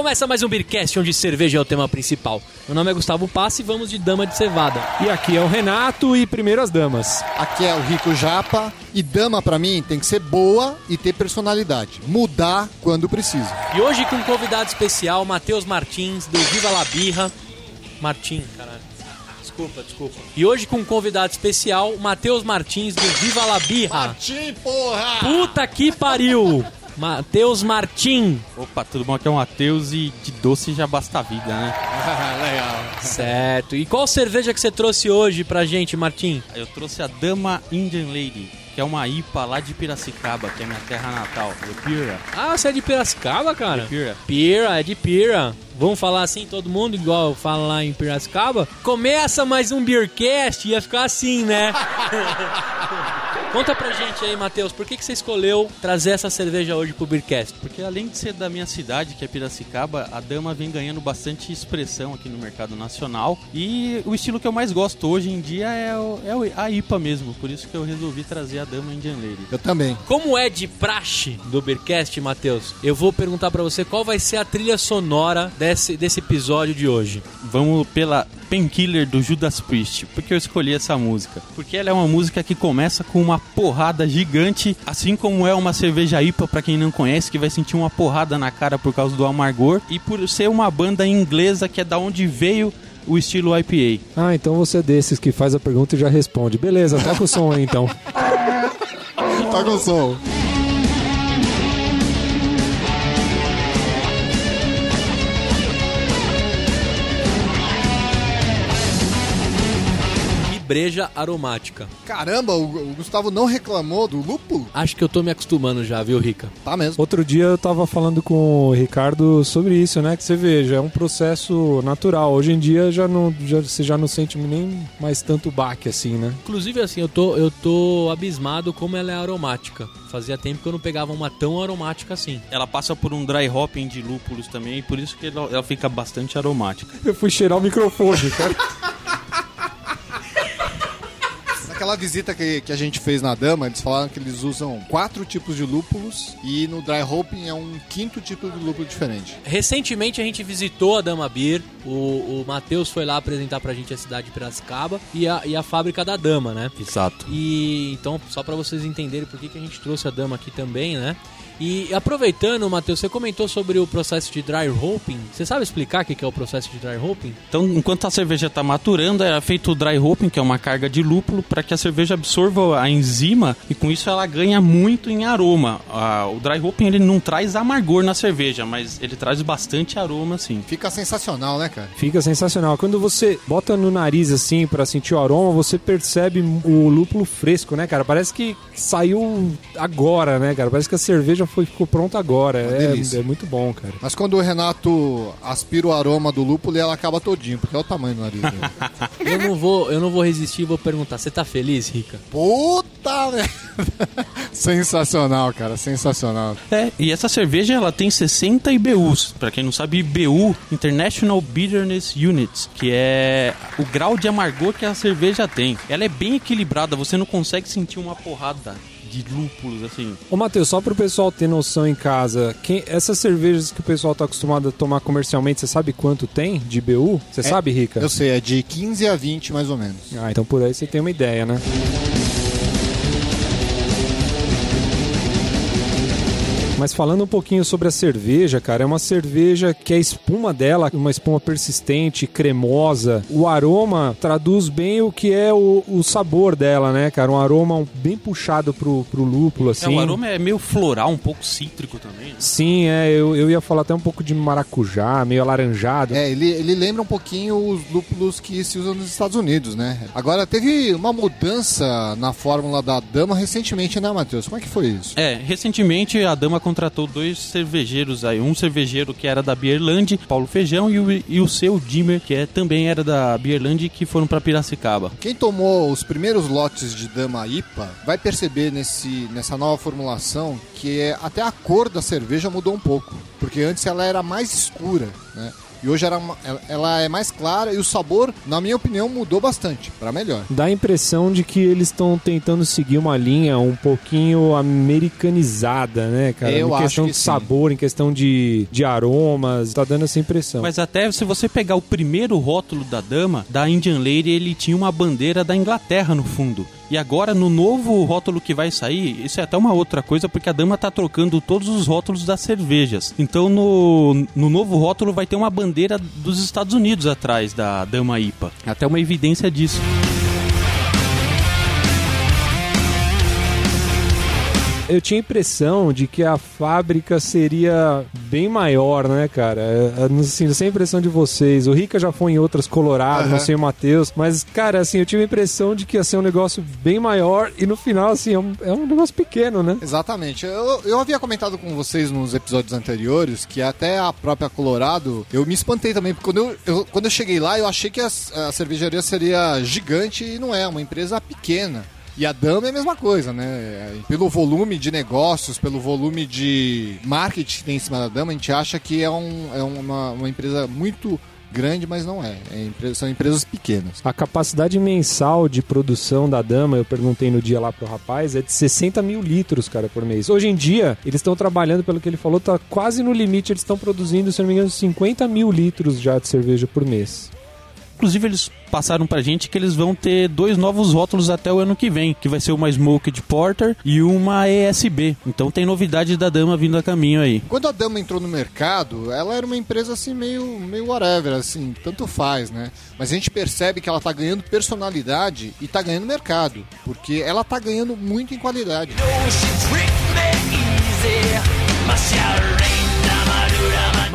começa mais um Beercast, onde cerveja é o tema principal. Meu nome é Gustavo Passi e vamos de dama de cevada. E aqui é o Renato e primeiro as damas. Aqui é o Rico Japa e dama pra mim tem que ser boa e ter personalidade. Mudar quando precisa. E hoje com um convidado especial, Matheus Martins, do Viva La Birra. Martim, caralho. Desculpa, desculpa. E hoje com um convidado especial, Matheus Martins, do Viva La Birra. Martim, porra! Puta que pariu! Matheus Martim. Opa, tudo bom? Aqui é o Matheus e de doce já basta a vida, né? Legal. Certo. E qual cerveja que você trouxe hoje pra gente, Martim? Eu trouxe a Dama Indian Lady, que é uma IPA lá de Piracicaba, que é minha terra natal, de Pira. Ah, você é de Piracicaba, cara? Pira. Pira, é de Pira. Vamos falar assim todo mundo, igual fala lá em Piracicaba? Começa mais um Beercast, ia ficar assim, né? Conta pra gente aí, Matheus, por que, que você escolheu trazer essa cerveja hoje pro Beercast? Porque além de ser da minha cidade, que é Piracicaba, a Dama vem ganhando bastante expressão aqui no mercado nacional. E o estilo que eu mais gosto hoje em dia é, o- é a IPA mesmo, por isso que eu resolvi trazer a Dama Indian Lady. Eu também. Como é de praxe do Beercast, Matheus, eu vou perguntar pra você qual vai ser a trilha sonora desse, desse episódio de hoje. Vamos pela Painkiller do Judas Priest. Por que eu escolhi essa música? Porque ela é uma música que começa com uma porrada gigante, assim como é uma cerveja IPA pra quem não conhece, que vai sentir uma porrada na cara por causa do amargor, e por ser uma banda inglesa que é da onde veio o estilo IPA. Ah, então você é desses que faz a pergunta e já responde. Beleza, toca o som aí então. Tá com som. Breja aromática. Caramba, o, o Gustavo não reclamou do lúpulo? Acho que eu tô me acostumando já, viu, Rica? Tá mesmo. Outro dia eu tava falando com o Ricardo sobre isso, né? Que você veja, é um processo natural. Hoje em dia já não, já, você já não sente nem mais tanto baque assim, né? Inclusive, assim, eu tô, eu tô abismado como ela é aromática. Fazia tempo que eu não pegava uma tão aromática assim. Ela passa por um dry hopping de lúpulos também, e por isso que ela, ela fica bastante aromática. Eu fui cheirar o microfone, cara. Naquela visita que, que a gente fez na Dama, eles falaram que eles usam quatro tipos de lúpulos e no dry hopping é um quinto tipo de lúpulo diferente. Recentemente a gente visitou a Dama Beer, o, o Matheus foi lá apresentar pra gente a cidade de Piracicaba e a, e a fábrica da Dama, né? Exato. E então, só pra vocês entenderem por que, que a gente trouxe a Dama aqui também, né? E aproveitando, Matheus, você comentou sobre o processo de dry hopping. Você sabe explicar o que é o processo de dry hopping? Então, enquanto a cerveja está maturando, é feito o dry hopping, que é uma carga de lúpulo, para que a cerveja absorva a enzima e com isso ela ganha muito em aroma. Ah, o dry hopping ele não traz amargor na cerveja, mas ele traz bastante aroma, sim. Fica sensacional, né, cara? Fica sensacional. Quando você bota no nariz assim pra sentir o aroma, você percebe o lúpulo fresco, né, cara? Parece que saiu agora, né, cara? Parece que a cerveja foi, ficou pronta agora. É, é muito bom, cara. Mas quando o Renato aspira o aroma do lúpulo, ela acaba todinho, porque é o tamanho do nariz dele. Eu não vou, eu não vou resistir e vou perguntar. Você tá feliz, Rica? Puta merda! Sensacional, cara, sensacional. É, e essa cerveja ela tem 60 IBUs. Para quem não sabe, IBU, International Bitterness Units, que é o grau de amargor que a cerveja tem. Ela é bem equilibrada, você não consegue sentir uma porrada de lúpulos assim. Ô, Matheus, só pro pessoal ter noção em casa, quem, essas cervejas que o pessoal tá acostumado a tomar comercialmente, você sabe quanto tem de BU? Você sabe, Rica? Eu sei, é de 15 a 20 mais ou menos. Ah, então por aí você tem uma ideia, né? Mas falando um pouquinho sobre a cerveja, cara, é uma cerveja que a espuma dela, uma espuma persistente, cremosa. O aroma traduz bem o que é o, o sabor dela, né, cara? Um aroma bem puxado pro, pro lúpulo, É, assim. o aroma é meio floral, um pouco cítrico também. né? Sim, é, eu, eu ia falar até um pouco de maracujá, meio alaranjado. É, ele, ele lembra um pouquinho os lúpulos que se usam nos Estados Unidos, né? Agora, teve uma mudança na fórmula da Dama recentemente, né, Matheus? Como é que foi isso? É, recentemente a Dama contratou dois cervejeiros aí. Um cervejeiro que era da Bierland, Paulo Feijão, e o, e o seu Dimmer, que é, também era da Bierland, que foram pra Piracicaba. Quem tomou os primeiros lotes de Dama IPA vai perceber nesse, nessa nova formulação que é, até a cor da cerveja mudou um pouco. Porque antes ela era mais escura, né? E hoje era uma- ela- é mais clara e o sabor, na minha opinião, mudou bastante, pra melhor. Dá a impressão de que eles estão tentando seguir uma linha um pouquinho americanizada, né, cara? Eu em acho questão que de sim. sabor, em questão de, de aromas, tá dando essa impressão. Mas até se você pegar o primeiro rótulo da dama, da Indian Lady, ele tinha uma bandeira da Inglaterra no fundo. E agora, no novo rótulo que vai sair, isso é até uma outra coisa, porque a dama tá trocando todos os rótulos das cervejas. Então, no, no novo rótulo vai ter uma bandeira dos Estados Unidos atrás da dama IPA. Até uma evidência disso. Eu tinha a impressão de que a fábrica seria bem maior, né, cara? Não assim, não sei a impressão de vocês. O Rica já foi em outras Colorado, não Aham. sei o Matheus. Mas, cara, assim, eu tive a impressão de que ia ser um negócio bem maior e no final, assim, é um, é um negócio pequeno, né? Exatamente. Eu, eu havia comentado com vocês nos episódios anteriores que até a própria Colorado, eu me espantei também, porque quando eu, eu- quando eu cheguei lá, eu achei que a, a cervejaria seria gigante e não é, é uma empresa pequena. E a Dama é a mesma coisa, né? Pelo volume de negócios, pelo volume de marketing que tem em cima da Dama, a gente acha que é, um, é uma, uma empresa muito grande, mas não é. É empre- são empresas pequenas. A capacidade mensal de produção da Dama, eu perguntei no dia lá pro rapaz, é de 60 mil litros, cara, por mês. Hoje em dia, eles estão trabalhando, pelo que ele falou, tá quase no limite, eles estão produzindo, se não me engano, 50 mil litros já de cerveja por mês. Inclusive, eles passaram pra gente que eles vão ter dois novos rótulos até o ano que vem, que vai ser uma Smoked Porter e uma ESB. Então tem novidade da dama vindo a caminho aí. Quando a Dama entrou no mercado, ela era uma empresa assim meio, meio whatever, assim, tanto faz, né? Mas a gente percebe que ela tá ganhando personalidade e tá ganhando mercado, porque ela tá ganhando muito em qualidade.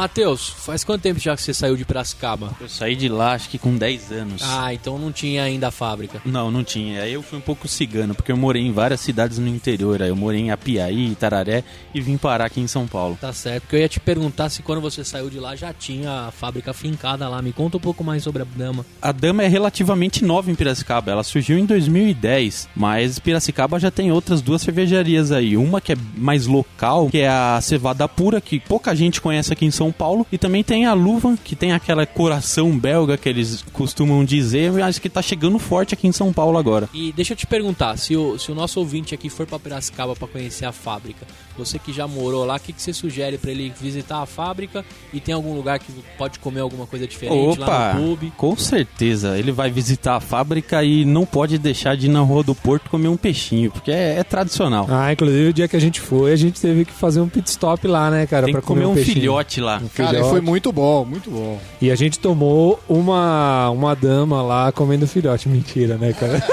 Matheus, faz quanto tempo já que você saiu de Piracicaba? Eu saí de lá acho que com 10 anos. Ah, então não tinha ainda a fábrica. Não, não tinha. Aí eu fui um pouco cigano, porque eu morei em várias cidades no interior. Aí eu morei em Apiaí, Itararé e vim parar aqui em São Paulo. Tá certo, porque eu ia te perguntar se quando você saiu de lá já tinha a fábrica fincada lá. Me conta um pouco mais sobre a Dama. A Dama é relativamente nova em Piracicaba. Ela surgiu em 2010, mas Piracicaba já tem outras duas cervejarias aí. Uma que é mais local, que é a Cevada Pura, que pouca gente conhece aqui em São Paulo. E também tem a Luva, que tem aquela coração belga que eles costumam dizer, mas que tá chegando forte aqui em São Paulo agora. E deixa eu te perguntar, se o, se o nosso ouvinte aqui for pra Piracicaba pra conhecer a fábrica, você que já morou lá, o que, que você sugere pra ele visitar a fábrica e tem algum lugar que pode comer alguma coisa diferente lá Opa, no pub? com certeza. Ele vai visitar a fábrica e não pode deixar de ir na Rua do Porto comer um peixinho, porque é, é tradicional. Ah, inclusive o dia que a gente foi, a gente teve que fazer um pit stop lá, né, cara, Tem pra que comer um peixinho. filhote lá. Um Cara, filhote. foi muito bom, muito bom. E a gente tomou uma, uma dama lá comendo filhote. Mentira, né, cara?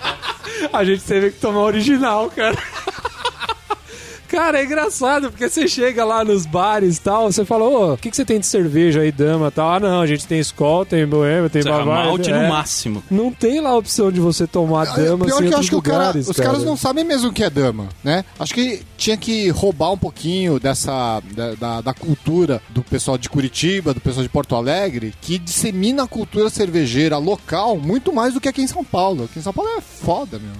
a gente teve que tomar original, cara. Cara, é engraçado, porque você chega lá nos bares e tal, você fala, ô, o que, que você tem de cerveja aí, dama e tal? Ah, não, a gente tem Skol, tem Boêmia, tem Serra Bavar. malte é. no máximo. Não tem lá a opção de você tomar dama Pior assim, que eu acho que o cara- lugares, os cara. caras não sabem mesmo o que é dama, né? Acho que tinha que roubar um pouquinho dessa da, da, da cultura do pessoal de Curitiba, do pessoal de Porto Alegre, que dissemina a cultura cervejeira local muito mais do que aqui em São Paulo. Aqui em São Paulo é foda, meu.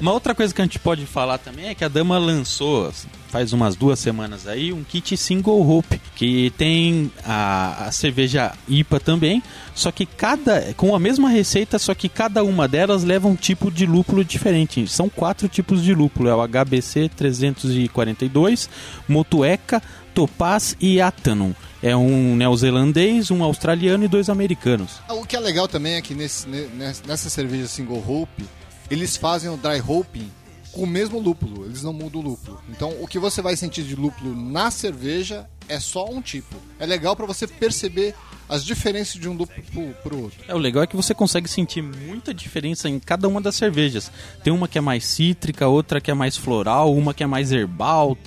Uma outra coisa que a gente pode falar também é que a Dama lançou, faz umas duas semanas aí, um kit single hope, que tem a, a cerveja IPA também, só que cada, com a mesma receita, só que cada uma delas leva um tipo de lúpulo diferente. São quatro tipos de lúpulo, é o HBC 342, Motueca, Topaz e Atanon. É um neozelandês, um australiano e dois americanos. O que é legal também é que nesse, ne- ness- nessa cerveja single hope, eles fazem o dry hopping com o mesmo lúpulo, eles não mudam o lúpulo. Então, o que você vai sentir de lúpulo na cerveja é só um tipo. É legal pra você perceber as diferenças de um lúpulo pro, pro outro. É, o legal é que você consegue sentir muita diferença em cada uma das cervejas. Tem uma que é mais cítrica, outra que é mais floral, uma que é mais herbal,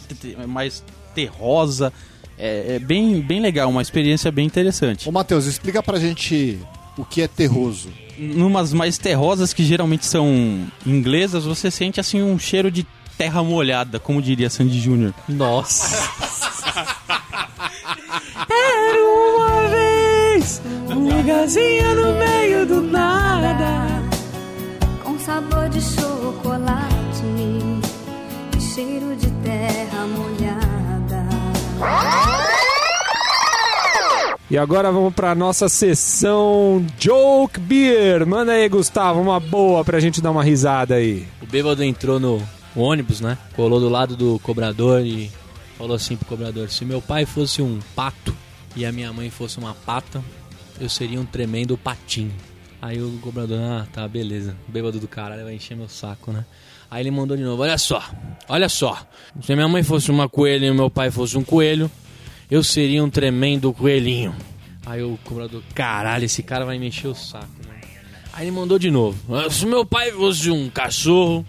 mais terrosa. É, é bem, bem legal, uma experiência bem interessante. Ô, Matheus, explica pra gente o que é terroso. Numas mais terrosas, que geralmente são inglesas, você sente assim um cheiro de terra molhada, como diria Sandy Júnior. Nossa. Era uma vez um lugarzinho no meio do nada. com sabor de chocolate e cheiro de terra molhada. E agora vamos pra nossa sessão Joke Beer. Manda aí, Gustavo, uma boa pra gente dar uma risada aí. O bêbado entrou no ônibus, né? Colou do lado do cobrador e falou assim pro cobrador: Se meu pai fosse um pato e a minha mãe fosse uma pata, eu seria um tremendo patinho. Aí o cobrador, ah, tá, beleza. O bêbado do caralho vai encher meu saco, né? Aí ele mandou de novo: Olha só, olha só. Se minha mãe fosse uma coelha e meu pai fosse um coelho, eu seria um tremendo coelhinho. Aí o cobrador, caralho, esse cara vai me encher o saco, né? Aí ele mandou de novo: Se meu pai fosse um cachorro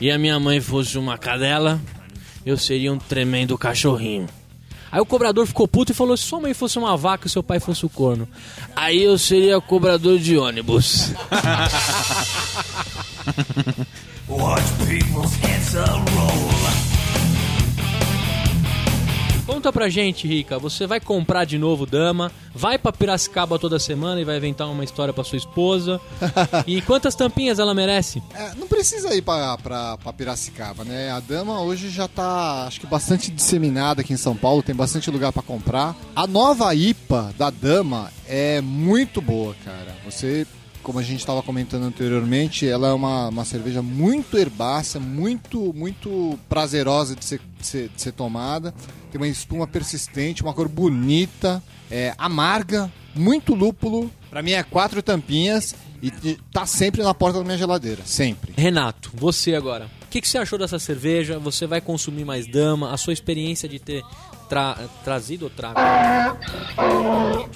e a minha mãe fosse uma cadela, eu seria um tremendo cachorrinho. Aí o cobrador ficou puto e falou: se sua mãe fosse uma vaca e seu pai fosse o corno, aí eu seria cobrador de ônibus. Conta pra gente, Rica, você vai comprar de novo dama, vai pra Piracicaba toda semana e vai inventar uma história pra sua esposa. e quantas tampinhas ela merece? É, não precisa ir pra, pra, pra Piracicaba, né? A dama hoje já tá, acho que bastante disseminada aqui em São Paulo, tem bastante lugar pra comprar. A nova IPA da dama é muito boa, cara. Você como a gente estava comentando anteriormente, ela é uma, uma cerveja muito herbácea, muito muito prazerosa de ser, de ser, de ser tomada. Tem uma espuma persistente, uma cor bonita, é, amarga, muito lúpulo. Para mim é quatro tampinhas e, e tá sempre na porta da minha geladeira, sempre. Renato, você agora. O que, que você achou dessa cerveja? Você vai consumir mais dama? A sua experiência de ter tra trazido ou trago?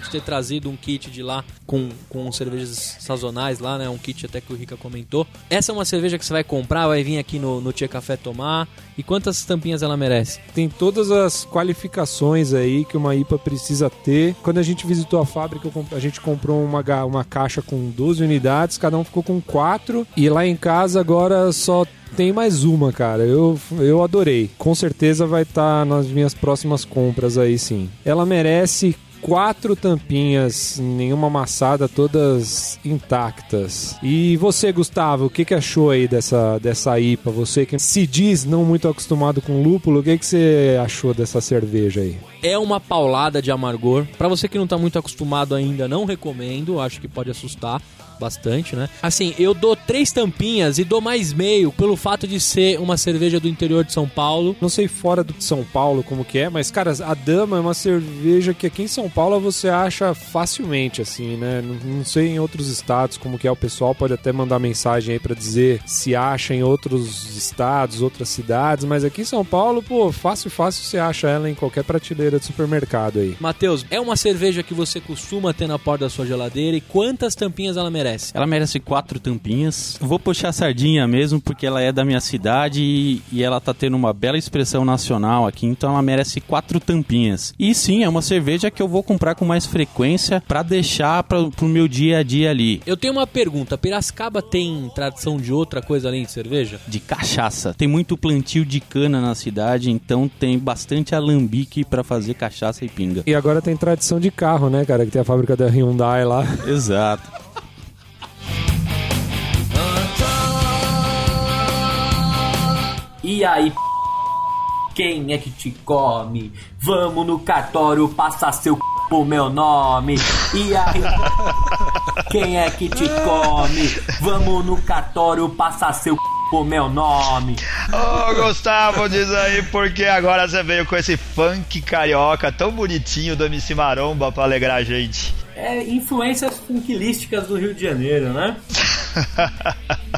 De ter trazido um kit de lá com, com cervejas sazonais lá, né? Um kit até que o Rica comentou. Essa é uma cerveja que você vai comprar, vai vir aqui no, no Tia Café tomar. E quantas tampinhas ela merece? Tem todas as qualificações aí que uma IPA precisa ter. Quando a gente visitou a fábrica, a gente comprou uma, uma caixa com 12 unidades, cada um ficou com 4. E lá em casa agora só tem mais uma, cara. Eu, eu adorei. Com certeza vai estar tá nas minhas próximas compras aí, sim. Ela merece quatro tampinhas, nenhuma amassada, todas intactas. E você, Gustavo, o que, que achou aí dessa, dessa IPA? Você que se diz não muito acostumado com lúpulo, o que, que você achou dessa cerveja aí? É uma paulada de amargor. Para você que não tá muito acostumado ainda, não recomendo. Acho que pode assustar bastante, né? Assim, eu dou três tampinhas e dou mais meio pelo fato de ser uma cerveja do interior de São Paulo. Não sei fora do São Paulo como que é, mas, cara, a Dama é uma cerveja que aqui em São Paulo você acha facilmente, assim, né? Não, não sei em outros estados como que é. O pessoal pode até mandar mensagem aí para dizer se acha em outros estados, outras cidades, mas aqui em São Paulo, pô, fácil, fácil você acha ela em qualquer prateleira de supermercado aí. Matheus, é uma cerveja que você costuma ter na porta da sua geladeira e quantas tampinhas ela merece? Merece? Ela merece quatro tampinhas. Vou puxar a sardinha mesmo, porque ela é da minha cidade e, e ela tá tendo uma bela expressão nacional aqui, então ela merece quatro tampinhas. E sim, é uma cerveja que eu vou comprar com mais frequência para deixar pra, pro meu dia a dia ali. Eu tenho uma pergunta: Piracicaba tem tradição de outra coisa além de cerveja? De cachaça. Tem muito plantio de cana na cidade, então tem bastante alambique para fazer cachaça e pinga. E agora tem tradição de carro, né, cara? Que tem a fábrica da Hyundai lá. Exato. E aí, quem é que te come? Vamos no cartório passar seu c... pro meu nome. E aí, quem é que te come? Vamos no cartório passar seu c... pro meu nome. Ô oh, Gustavo, diz aí porque agora você veio com esse funk carioca tão bonitinho do MC Maromba pra alegrar a gente. É, influências funkilísticas do Rio de Janeiro, né?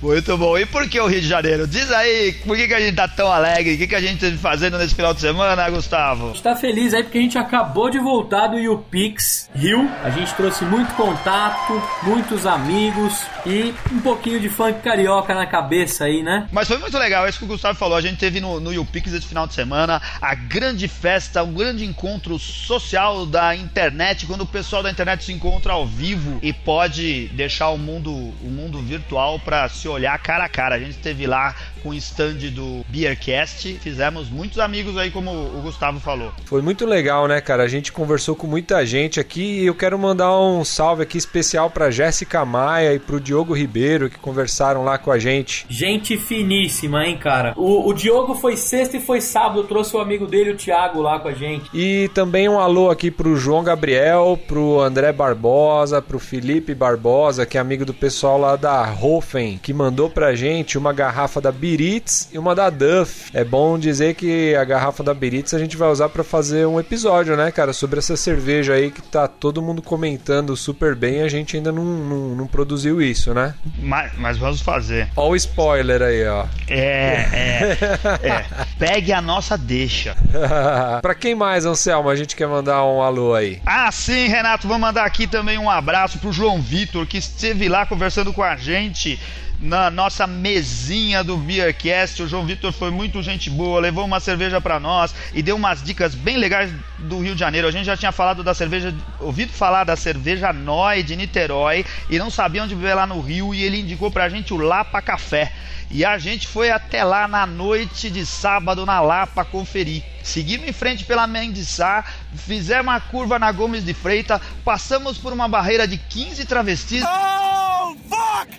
Muito bom. E por que o Rio de Janeiro? Diz aí, por que, que a gente tá tão alegre? O que, que a gente tá fazendo nesse final de semana, Gustavo? A gente tá feliz aí porque a gente acabou de voltar do YouPix Rio. A gente trouxe muito contato, muitos amigos e um pouquinho de funk carioca na cabeça aí, né? Mas foi muito legal, é isso que o Gustavo falou. A gente teve no, no YouPix esse final de semana a grande festa, um grande encontro social da internet, quando o pessoal da internet se encontra ao vivo e pode deixar o mundo, o mundo virtual para se olhar cara a cara. A gente esteve lá com o stand do Beercast. Fizemos muitos amigos aí, como o Gustavo falou. Foi muito legal, né, cara? A gente conversou com muita gente aqui e eu quero mandar um salve aqui especial pra Jéssica Maia e pro Diogo Ribeiro que conversaram lá com a gente. Gente finíssima, hein, cara? O, o Diogo foi sexta e foi sábado, trouxe o amigo dele, o Thiago, lá com a gente. E também um alô aqui pro João Gabriel, pro André Barbosa, pro Felipe Barbosa, que é amigo do pessoal lá da Hofen, que mandou pra gente uma garrafa da Biritz e uma da Duff. É bom dizer que a garrafa da Biritz a gente vai usar pra fazer um episódio, né, cara, sobre essa cerveja aí que tá todo mundo comentando super bem e a gente ainda não, não, não produziu isso, né? Mas, mas vamos fazer. Ó o spoiler aí, ó. É, é, é. Pegue a nossa deixa. pra quem mais, Anselmo, a gente quer mandar um alô aí? Ah, sim, Renato, vou mandar aqui também um abraço pro João Vitor, que esteve lá conversando com a gente na nossa mesinha do Beercast. O João Vitor foi muito gente boa, levou uma cerveja para nós e deu umas dicas bem legais do Rio de Janeiro. A gente já tinha falado da cerveja, ouvido falar da cerveja Noi de Niterói e não sabia onde beber lá no Rio e ele indicou pra gente o Lapa Café. E a gente foi até lá na noite de sábado na Lapa conferir. Seguimos em frente pela Mendiçá, fizemos uma curva na Gomes de Freita, passamos por uma barreira de 15 travestis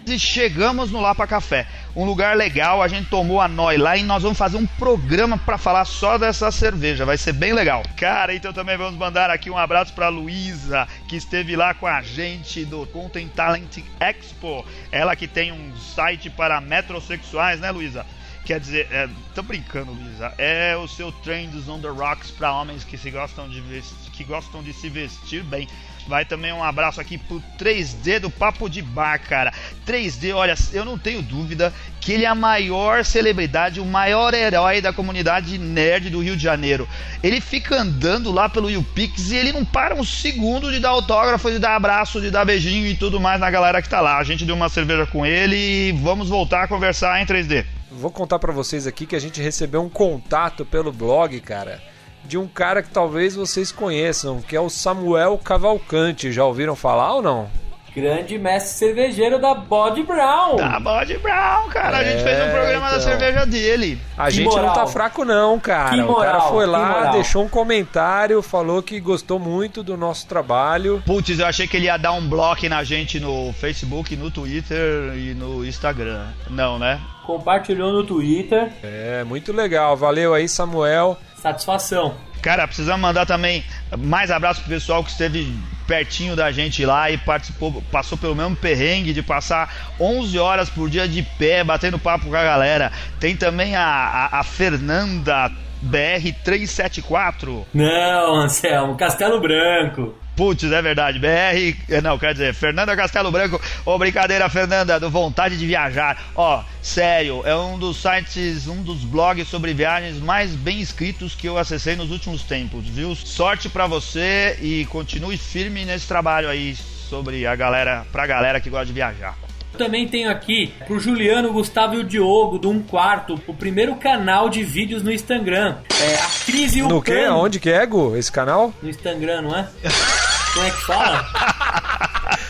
e chegamos no Lapa Café. Um lugar legal, a gente tomou a Noi lá e nós vamos fazer um programa para falar só dessa cerveja, vai ser bem legal. Cara, então também vamos mandar aqui um abraço para Luísa, que esteve lá com a gente do Content Talent Expo. Ela que tem um site para metrosexuais, né, Luísa? Quer dizer, é, tô brincando, Luísa. É o seu Trends on the Rocks para homens que se gostam de vestir, que gostam de se vestir bem. Vai também um abraço aqui pro 3D do Papo de Bar, cara. 3D, olha, eu não tenho dúvida que ele é a maior celebridade, o maior herói da comunidade nerd do Rio de Janeiro. Ele fica andando lá pelo YouPix e ele não para um segundo de dar autógrafo, de dar abraço, de dar beijinho e tudo mais na galera que tá lá. A gente deu uma cerveja com ele e vamos voltar a conversar em 3D. Vou contar pra vocês aqui que a gente recebeu um contato pelo blog, cara, de um cara que talvez vocês conheçam, que é o Samuel Cavalcante. Já ouviram falar ou não? Grande mestre cervejeiro da Body Brown. Da Body Brown, cara. a gente É, fez um programa da então. cerveja dele. A Que gente moral. não tá fraco não, cara. Que o cara foi lá, deixou um comentário, falou que gostou muito do nosso trabalho. Putz, eu achei que ele ia dar um bloco na gente no Facebook, no Twitter e no Instagram. Não, né? Compartilhou no Twitter. É, muito legal. Valeu aí, Samuel. Satisfação. Cara, precisamos mandar também mais abraço pro pessoal que esteve pertinho da gente lá e participou, passou pelo mesmo perrengue de passar 11 horas por dia de pé, batendo papo com a galera. Tem também a, a, a Fernanda BR374. Não, Anselmo, Castelo Branco. Putz, é verdade. BR. eh, Não, quer dizer, Fernanda Castelo Branco. Ô, brincadeira, Fernanda, do Vontade de Viajar. Ó, sério, é um dos sites, um dos blogs sobre viagens mais bem escritos que eu acessei nos últimos tempos, viu? Sorte pra você e continue firme nesse trabalho aí sobre a galera, pra galera que gosta de viajar. Também tenho aqui pro Juliano, Gustavo e o Diogo, do Um Quarto, o primeiro canal de vídeos no Instagram. É a Cris e o No que? Cano. Onde que é, Gu? Esse canal? No Instagram, não é? Como é que fala?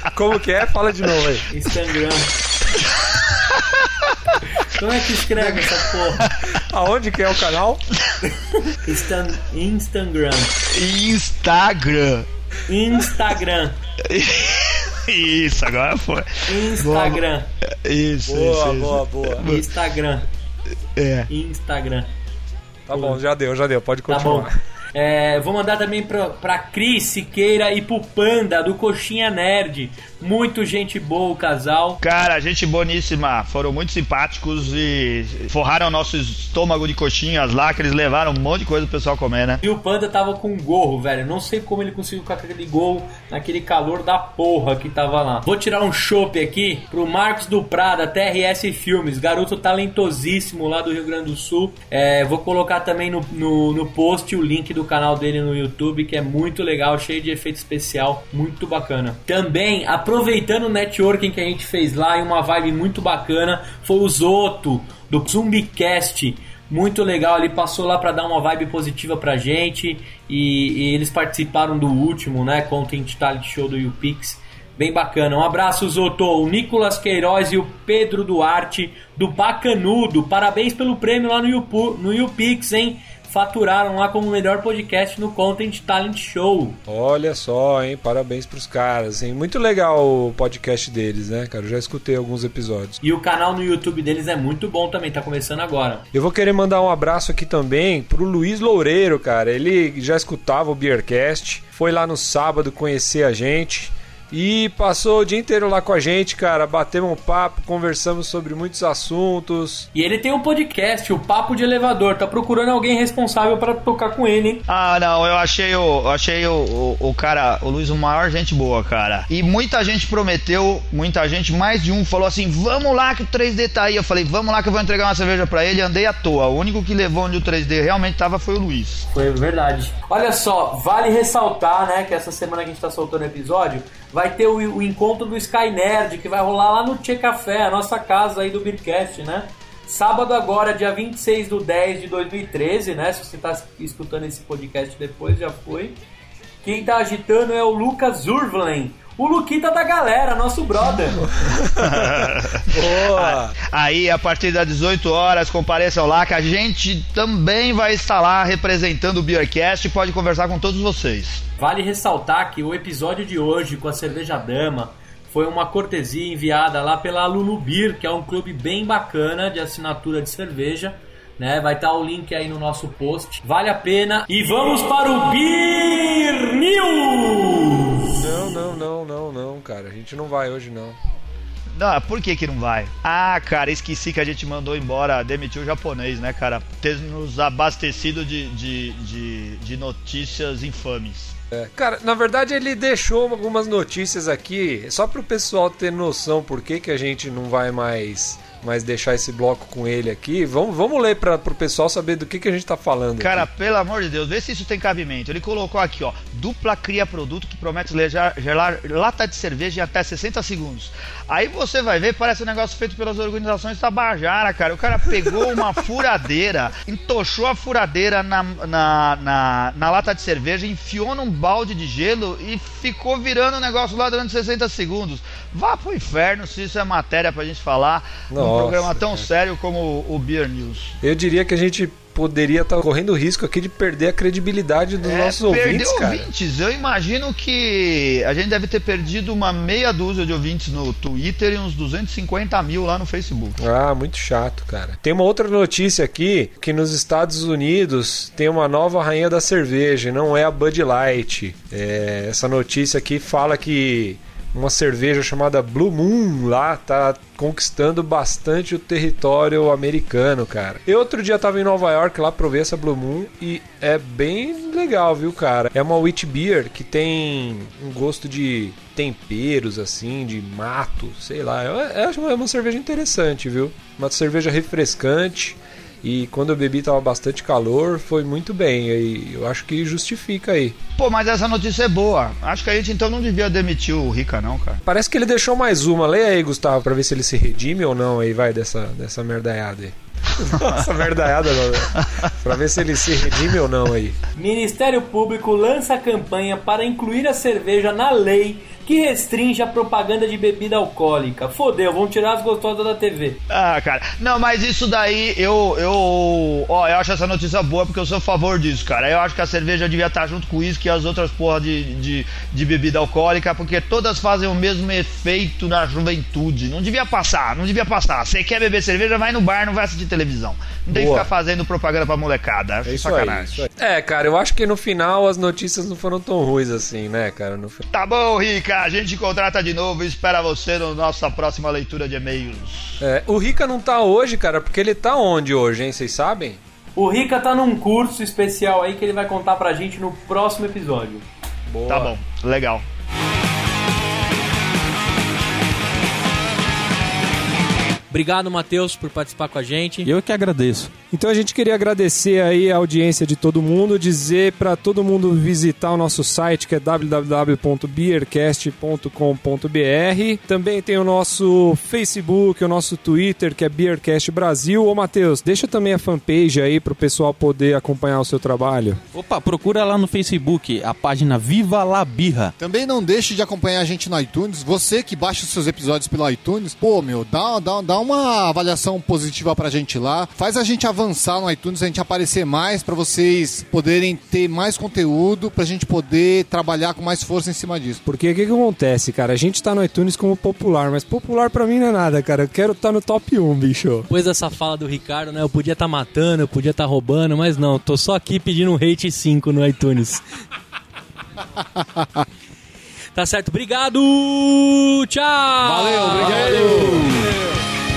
Como que é? Fala de novo aí. Instagram. Como é que escreve essa porra? Aonde que é o canal? Instan Instagram. Instagram. Instagram. Isso, agora foi. Instagram. Isso, Boa, isso, isso. boa, boa. Instagram. É. Instagram. Tá bom, já deu, já deu. Pode Tá continuar. bom. É, vou mandar também pra, pra Cris Siqueira e pro Panda do Coxinha Nerd. Muito gente boa o casal. Cara, gente boníssima. Foram muito simpáticos e forraram nosso estômago de coxinhas lá, que eles levaram um monte de coisa pro pessoal comer, né? E o Panda tava com um gorro, velho. Não sei como ele conseguiu com aquele gorro naquele calor da porra que tava lá. Vou tirar um chopp aqui pro Marcos do Prada, TRS Filmes, garoto talentosíssimo lá do Rio Grande do Sul. É, vou colocar também no, no, no post o link do canal dele no YouTube, que é muito legal, cheio de efeito especial, muito bacana. Também, aproveitando o networking que a gente fez lá e uma vibe muito bacana, foi o Zoto do Zumbicast. Muito legal, ele passou lá pra dar uma vibe positiva pra gente e, e eles participaram do último, né, Content Talent Show do YouPix. bem bacana. Um abraço, Zoto, o Nicolas Queiroz e o Pedro Duarte do Bacanudo. Parabéns pelo prêmio lá no, Yupu, no YouPix, hein? Faturaram lá como melhor podcast no Content Talent Show. Olha só, hein? Parabéns pros caras, hein? Muito legal o podcast deles, né, cara? Eu já escutei alguns episódios. E o canal no YouTube deles é muito bom também, tá começando agora. Eu vou querer mandar um abraço aqui também pro Luiz Loureiro, cara. Ele já escutava o Beercast, foi lá no sábado conhecer a gente. E passou o dia inteiro lá com a gente, cara. Batemos um papo, conversamos sobre muitos assuntos. E ele tem um podcast, o Papo de Elevador. Tá procurando alguém responsável para tocar com ele, hein? Ah, não, eu achei o, eu achei o, o, o cara, o Luiz, o maior gente boa, cara. E muita gente prometeu, muita gente, mais de um falou assim: vamos lá que o 3D tá aí. Eu falei: vamos lá que eu vou entregar uma cerveja pra ele. Andei à toa. O único que levou onde o 3D realmente tava foi o Luiz. Foi verdade. Olha só, vale ressaltar, né, que essa semana que a gente tá soltando o episódio, vai ter o, o encontro do Sky Nerd, que vai rolar lá no Tchê Café, a nossa casa aí do Beercast, né? Sábado agora, dia 26 do 10 de 2013, né? Se você tá escutando esse podcast depois, já foi. Quem tá agitando é o Lucas Urvlen, o Luquita da galera, nosso brother. Boa! Aí, a partir das 18 horas, compareçam lá que a gente também vai estar lá representando o Beercast e pode conversar com todos vocês. Vale ressaltar que o episódio de hoje com a Cerveja Dama foi uma cortesia enviada lá pela Lulu Beer, que é um clube bem bacana de assinatura de cerveja. Né? Vai estar o link aí no nosso post. Vale a pena. E vamos para o Beer News! Não, não, não, não, não, cara. A gente não vai hoje, não. Não, por que que não vai? Ah, cara, esqueci que a gente mandou embora, demitiu o japonês, né, cara? Ter nos abastecido de, de, de, de notícias infames. É, Cara, na verdade ele deixou algumas notícias aqui, só pro pessoal ter noção por que, que a gente não vai mais, mais deixar esse bloco com ele aqui. Vamos, vamos ler para pro pessoal saber do que, que a gente tá falando. Cara, aqui. pelo amor de Deus, vê se isso tem cabimento. Ele colocou aqui, ó, dupla cria produto que promete gelar, gelar lata de cerveja em até 60 segundos. Aí você vai ver, parece um negócio feito pelas organizações Tabajara, cara. O cara pegou uma furadeira, entochou a furadeira na, na, na, na lata de cerveja, enfiou num balde de gelo e ficou virando o negócio lá durante 60 segundos. Vá pro inferno se isso é matéria pra gente falar num Nossa, programa tão cara. sério como o Beer News. Eu diria que a gente poderia estar correndo o risco aqui de perder a credibilidade dos nossos perder ouvintes, cara. É, ouvintes. Eu imagino que a gente deve ter perdido uma meia dúzia de ouvintes no Twitter e uns 250 mil lá no Facebook. Ah, muito chato, cara. Tem uma outra notícia aqui que nos Estados Unidos tem uma nova rainha da cerveja, não é a Bud Light. É, essa notícia aqui fala que uma cerveja chamada Blue Moon lá tá conquistando bastante o território americano, cara. Eu outro dia tava em Nova York lá provei essa Blue Moon e é bem legal, viu, cara? É uma wheat beer que tem um gosto de temperos assim, de mato, sei lá. É uma cerveja interessante, viu? Uma cerveja refrescante. E quando eu bebi tava bastante calor, foi muito bem. E eu acho que justifica aí. Pô, mas essa notícia é boa. Acho que a gente então não devia demitir o Rica, não, cara. Parece que ele deixou mais uma. Leia aí, Gustavo, pra ver se ele se redime ou não aí, vai, dessa, dessa merdaiada aí. Nossa, merdaiada, não. né? Pra ver se ele se redime ou não aí. Ministério Público lança campanha para incluir a cerveja na lei que restringe a propaganda de bebida alcoólica. Fodeu, vão tirar as gostosas da TV. Ah, cara. Não, mas isso daí eu. eu ó, eu acho essa notícia boa porque eu sou a favor disso, cara. Eu acho que a cerveja devia estar junto com o uísque e as outras porra de, de, de bebida alcoólica, porque todas fazem o mesmo efeito na juventude. Não devia passar, não devia passar. Você quer beber cerveja, vai no bar, não vai assistir televisão. Não tem que Boa. ficar fazendo propaganda pra molecada. Acho É isso sacanagem. aí, isso aí. É, cara, eu acho que no final as notícias não foram tão ruins assim, né, cara? No Tá bom, Rica. A gente contrata de novo e espera você na nossa próxima leitura de e-mails. É, o Rica não tá hoje, cara, porque ele tá onde hoje, hein? Vocês sabem? O Rica tá num curso especial aí que ele vai contar pra gente no próximo episódio. Boa. Tá bom, legal. Obrigado, Matheus, por participar com a gente. Eu que agradeço. Então a gente queria agradecer aí a audiência de todo mundo, dizer para todo mundo visitar o nosso site que é www.beercast.com.br. Também tem o nosso Facebook, o nosso Twitter que é Beercast Brasil. Ô Matheus, deixa também a fanpage aí pro pessoal poder acompanhar o seu trabalho. Opa, procura lá no Facebook a página Viva La Birra. Também não deixe de acompanhar a gente no iTunes. Você que baixa os seus episódios pelo iTunes, pô, meu, dá, dá, dá uma avaliação positiva pra gente lá. Faz a gente avançar no iTunes, a gente aparecer mais pra vocês poderem ter mais conteúdo, pra gente poder trabalhar com mais força em cima disso. Porque o que, que acontece, cara? A gente tá no iTunes como popular, mas popular pra mim não é nada, cara. Eu quero estar no top 1, bicho. Depois dessa fala do Ricardo, né? Eu podia estar matando, eu podia estar roubando, mas não, tô só aqui pedindo um rate 5 no iTunes. tá certo, obrigado! Tchau! Valeu, obrigado.